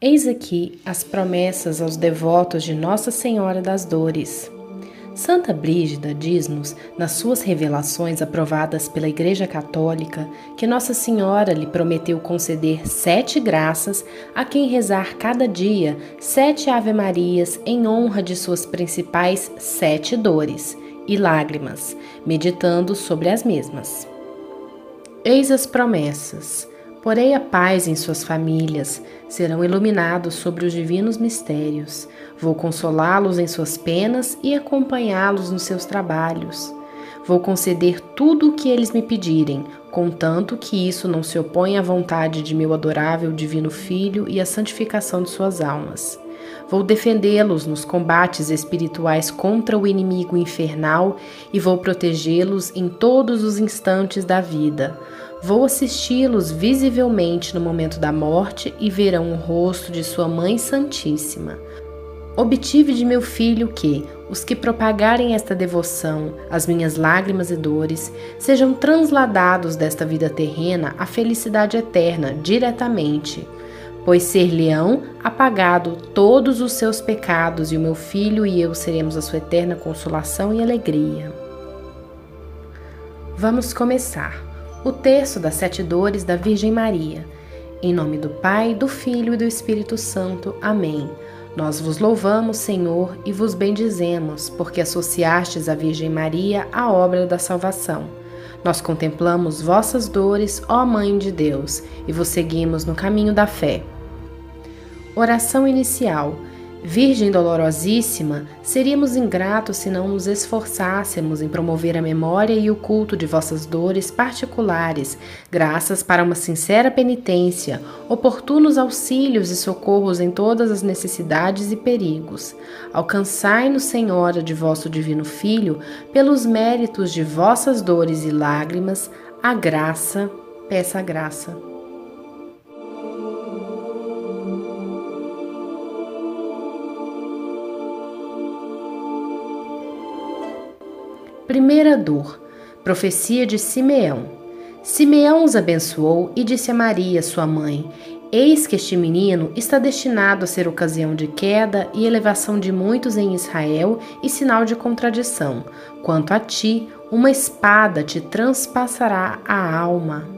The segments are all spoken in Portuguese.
Eis aqui as promessas aos devotos de Nossa Senhora das Dores. Santa Brígida diz-nos, nas suas revelações aprovadas pela Igreja Católica, que Nossa Senhora lhe prometeu conceder sete graças a quem rezar cada dia sete Ave-Marias em honra de suas principais sete dores e lágrimas, meditando sobre as mesmas. Eis as promessas. Porei a paz em suas famílias, serão iluminados sobre os divinos mistérios. Vou consolá-los em suas penas e acompanhá-los nos seus trabalhos. Vou conceder tudo o que eles me pedirem, contanto que isso não se oponha à vontade de meu adorável Divino Filho e à santificação de suas almas. Vou defendê-los nos combates espirituais contra o inimigo infernal e vou protegê-los em todos os instantes da vida. Vou assisti-los visivelmente no momento da morte e verão o rosto de sua Mãe Santíssima. Obtive de meu filho que os que propagarem esta devoção, as minhas lágrimas e dores, sejam transladados desta vida terrena à felicidade eterna diretamente. Pois ser-lhe-ão apagado todos os seus pecados, e o meu filho e eu seremos a sua eterna consolação e alegria. Vamos começar o terço das sete dores da Virgem Maria. Em nome do Pai, do Filho e do Espírito Santo. Amém. Nós vos louvamos, Senhor, e vos bendizemos, porque associastes à Virgem Maria à obra da salvação. Nós contemplamos vossas dores, ó Mãe de Deus, e vos seguimos no caminho da fé. Oração inicial. Virgem dolorosíssima, seríamos ingratos se não nos esforçássemos em promover a memória e o culto de vossas dores particulares, graças para uma sincera penitência, oportunos auxílios e socorros em todas as necessidades e perigos. Alcançai-nos, Senhora, de vosso divino Filho, pelos méritos de vossas dores e lágrimas, a graça, peça a graça. Primeira dor. Profecia de Simeão. Simeão os abençoou e disse a Maria, sua mãe: Eis que este menino está destinado a ser ocasião de queda e elevação de muitos em Israel e sinal de contradição. Quanto a ti, uma espada te transpassará a alma.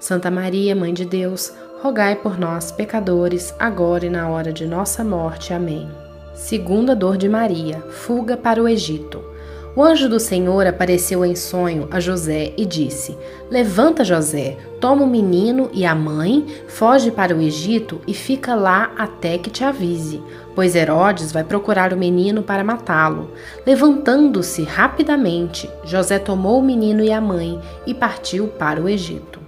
Santa Maria, Mãe de Deus, rogai por nós, pecadores, agora e na hora de nossa morte. Amém. Segunda dor de Maria, fuga para o Egito. O anjo do Senhor apareceu em sonho a José e disse: Levanta, José, toma o menino e a mãe, foge para o Egito e fica lá até que te avise, pois Herodes vai procurar o menino para matá-lo. Levantando-se rapidamente, José tomou o menino e a mãe e partiu para o Egito.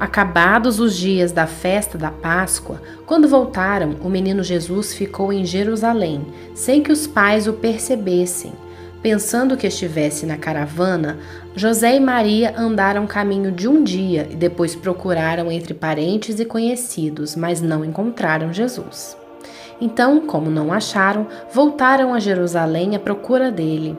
Acabados os dias da festa da Páscoa, quando voltaram, o menino Jesus ficou em Jerusalém, sem que os pais o percebessem. Pensando que estivesse na caravana, José e Maria andaram caminho de um dia e depois procuraram entre parentes e conhecidos, mas não encontraram Jesus. Então, como não acharam, voltaram a Jerusalém à procura dele.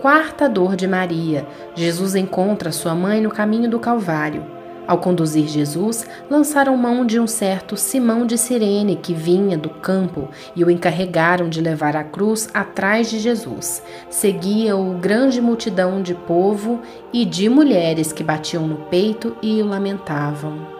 Quarta dor de Maria. Jesus encontra sua mãe no caminho do Calvário. Ao conduzir Jesus, lançaram mão de um certo Simão de Cirene que vinha do campo e o encarregaram de levar a cruz atrás de Jesus. Seguia-o grande multidão de povo e de mulheres que batiam no peito e o lamentavam.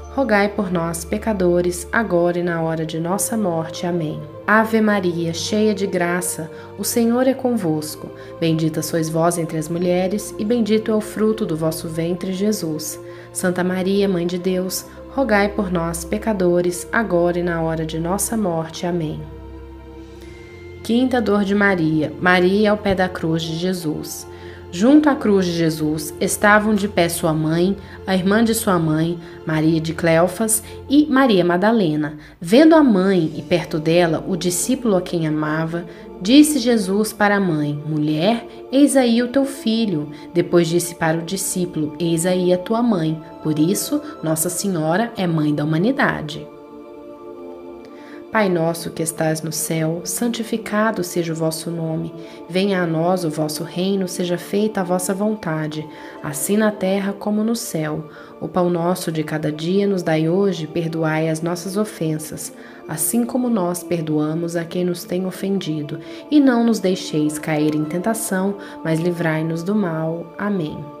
rogai por nós, pecadores, agora e na hora de nossa morte. Amém. Ave Maria, cheia de graça, o Senhor é convosco. Bendita sois vós entre as mulheres, e bendito é o fruto do vosso ventre, Jesus. Santa Maria, Mãe de Deus, rogai por nós, pecadores, agora e na hora de nossa morte. Amém. Quinta dor de Maria. Maria ao pé da cruz de Jesus. Junto à cruz de Jesus estavam de pé sua mãe, a irmã de sua mãe, Maria de Cleofas e Maria Madalena. Vendo a mãe e perto dela o discípulo a quem amava, disse Jesus para a mãe: Mulher, eis aí o teu filho. Depois disse para o discípulo: Eis aí a tua mãe. Por isso, Nossa Senhora é mãe da humanidade. Pai nosso que estás no céu, santificado seja o vosso nome. Venha a nós o vosso reino, seja feita a vossa vontade, assim na terra como no céu. O pão nosso de cada dia nos dai hoje, perdoai as nossas ofensas, assim como nós perdoamos a quem nos tem ofendido, e não nos deixeis cair em tentação, mas livrai-nos do mal. Amém.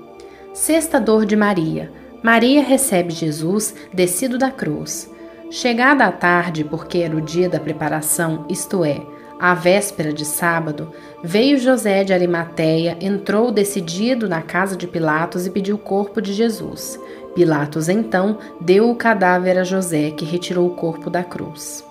Sexta dor de Maria. Maria recebe Jesus descido da cruz. Chegada a tarde, porque era o dia da preparação, isto é, a véspera de sábado, veio José de Arimateia, entrou decidido na casa de Pilatos e pediu o corpo de Jesus. Pilatos então deu o cadáver a José, que retirou o corpo da cruz.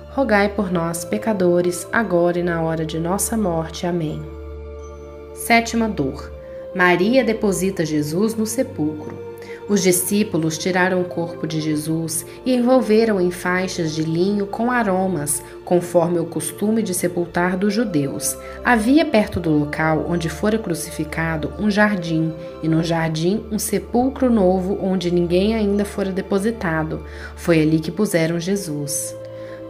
rogai por nós, pecadores, agora e na hora de nossa morte. Amém. Sétima dor. Maria deposita Jesus no sepulcro. Os discípulos tiraram o corpo de Jesus e envolveram em faixas de linho com aromas, conforme o costume de sepultar dos judeus. Havia perto do local onde fora crucificado um jardim, e no jardim um sepulcro novo onde ninguém ainda fora depositado. Foi ali que puseram Jesus.